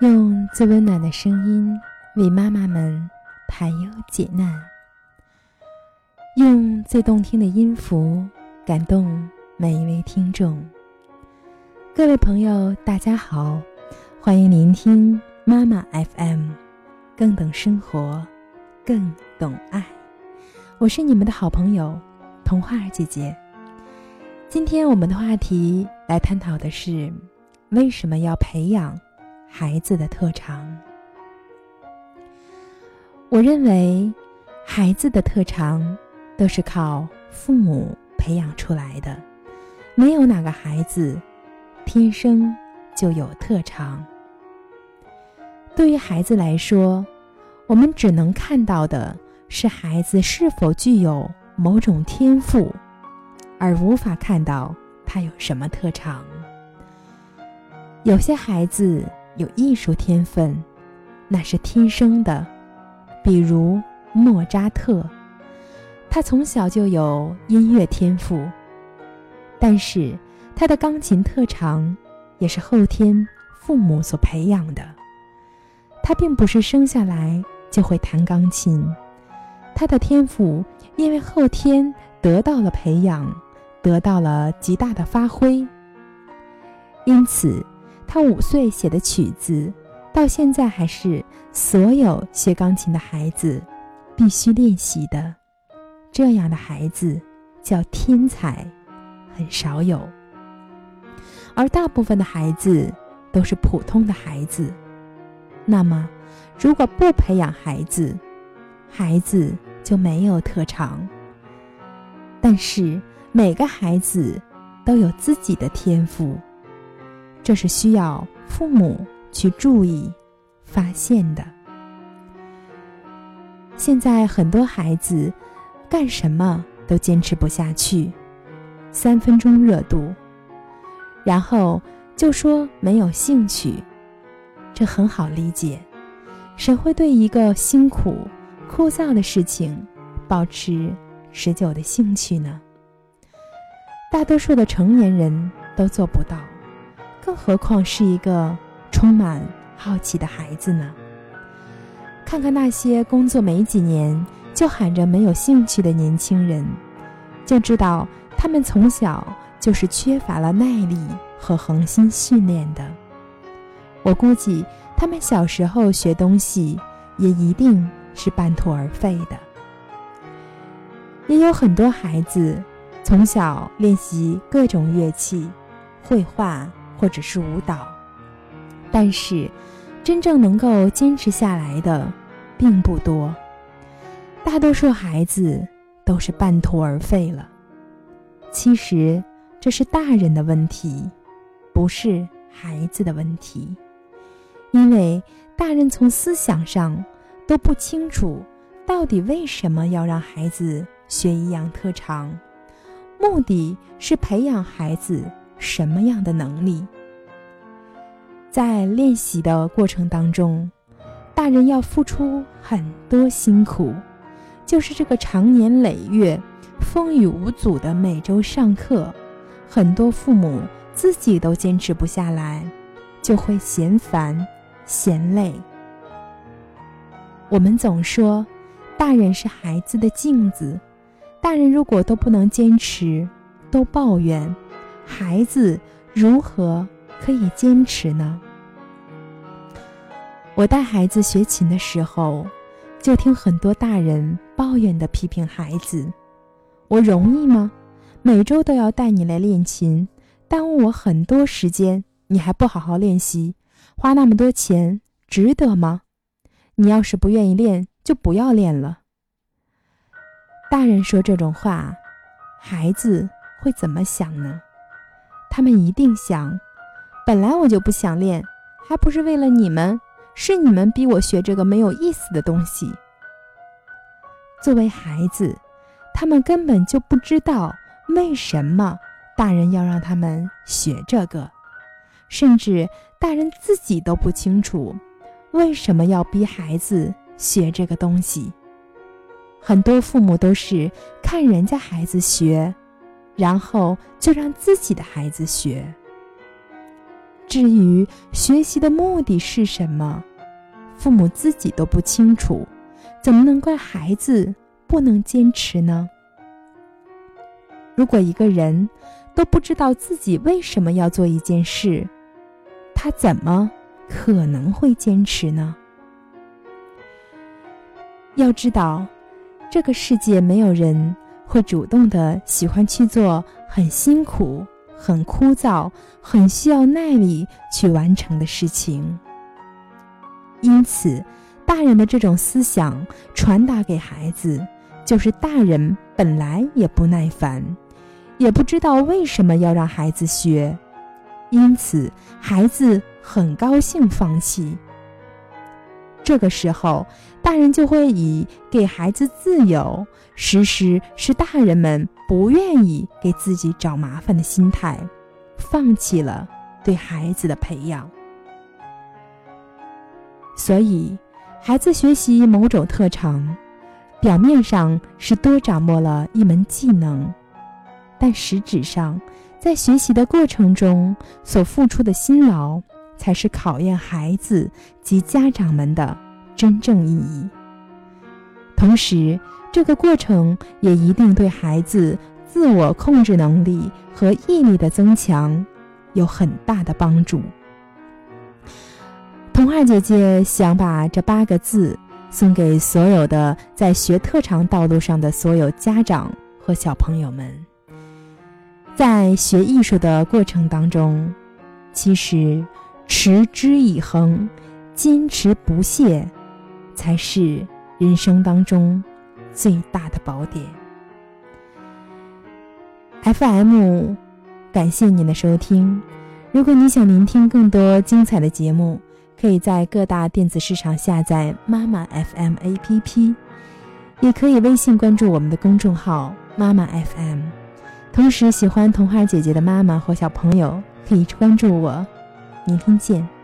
用最温暖的声音为妈妈们排忧解难，用最动听的音符感动每一位听众。各位朋友，大家好，欢迎聆听妈妈 FM，更懂生活，更懂爱。我是你们的好朋友童话儿姐姐。今天我们的话题来探讨的是为什么要培养。孩子的特长，我认为孩子的特长都是靠父母培养出来的，没有哪个孩子天生就有特长。对于孩子来说，我们只能看到的是孩子是否具有某种天赋，而无法看到他有什么特长。有些孩子。有艺术天分，那是天生的。比如莫扎特，他从小就有音乐天赋，但是他的钢琴特长也是后天父母所培养的。他并不是生下来就会弹钢琴，他的天赋因为后天得到了培养，得到了极大的发挥，因此。他五岁写的曲子，到现在还是所有学钢琴的孩子必须练习的。这样的孩子叫天才，很少有。而大部分的孩子都是普通的孩子。那么，如果不培养孩子，孩子就没有特长。但是每个孩子都有自己的天赋。这是需要父母去注意、发现的。现在很多孩子干什么都坚持不下去，三分钟热度，然后就说没有兴趣，这很好理解。谁会对一个辛苦、枯燥的事情保持持久的兴趣呢？大多数的成年人都做不到。更何况是一个充满好奇的孩子呢？看看那些工作没几年就喊着没有兴趣的年轻人，就知道他们从小就是缺乏了耐力和恒心训练的。我估计他们小时候学东西也一定是半途而废的。也有很多孩子从小练习各种乐器，绘画。或者是舞蹈，但是真正能够坚持下来的并不多。大多数孩子都是半途而废了。其实这是大人的问题，不是孩子的问题，因为大人从思想上都不清楚到底为什么要让孩子学一样特长，目的是培养孩子。什么样的能力？在练习的过程当中，大人要付出很多辛苦，就是这个长年累月、风雨无阻的每周上课，很多父母自己都坚持不下来，就会嫌烦、嫌累。我们总说，大人是孩子的镜子，大人如果都不能坚持，都抱怨。孩子如何可以坚持呢？我带孩子学琴的时候，就听很多大人抱怨的批评孩子：“我容易吗？每周都要带你来练琴，耽误我很多时间，你还不好好练习，花那么多钱值得吗？你要是不愿意练，就不要练了。”大人说这种话，孩子会怎么想呢？他们一定想，本来我就不想练，还不是为了你们？是你们逼我学这个没有意思的东西。作为孩子，他们根本就不知道为什么大人要让他们学这个，甚至大人自己都不清楚为什么要逼孩子学这个东西。很多父母都是看人家孩子学。然后就让自己的孩子学。至于学习的目的是什么，父母自己都不清楚，怎么能怪孩子不能坚持呢？如果一个人都不知道自己为什么要做一件事，他怎么可能会坚持呢？要知道，这个世界没有人会主动的喜欢去做很辛苦、很枯燥、很需要耐力去完成的事情。因此，大人的这种思想传达给孩子，就是大人本来也不耐烦。也不知道为什么要让孩子学，因此孩子很高兴放弃。这个时候，大人就会以给孩子自由，实施是大人们不愿意给自己找麻烦的心态，放弃了对孩子的培养。所以，孩子学习某种特长，表面上是多掌握了一门技能。但实质上，在学习的过程中所付出的辛劳，才是考验孩子及家长们的真正意义。同时，这个过程也一定对孩子自我控制能力和毅力的增强有很大的帮助。童话姐姐想把这八个字送给所有的在学特长道路上的所有家长和小朋友们。在学艺术的过程当中，其实持之以恒、坚持不懈，才是人生当中最大的宝典。FM，感谢您的收听。如果你想聆听更多精彩的节目，可以在各大电子市场下载妈妈 FM APP，也可以微信关注我们的公众号妈妈 FM。同时，喜欢童话姐姐的妈妈或小朋友可以关注我，明天见。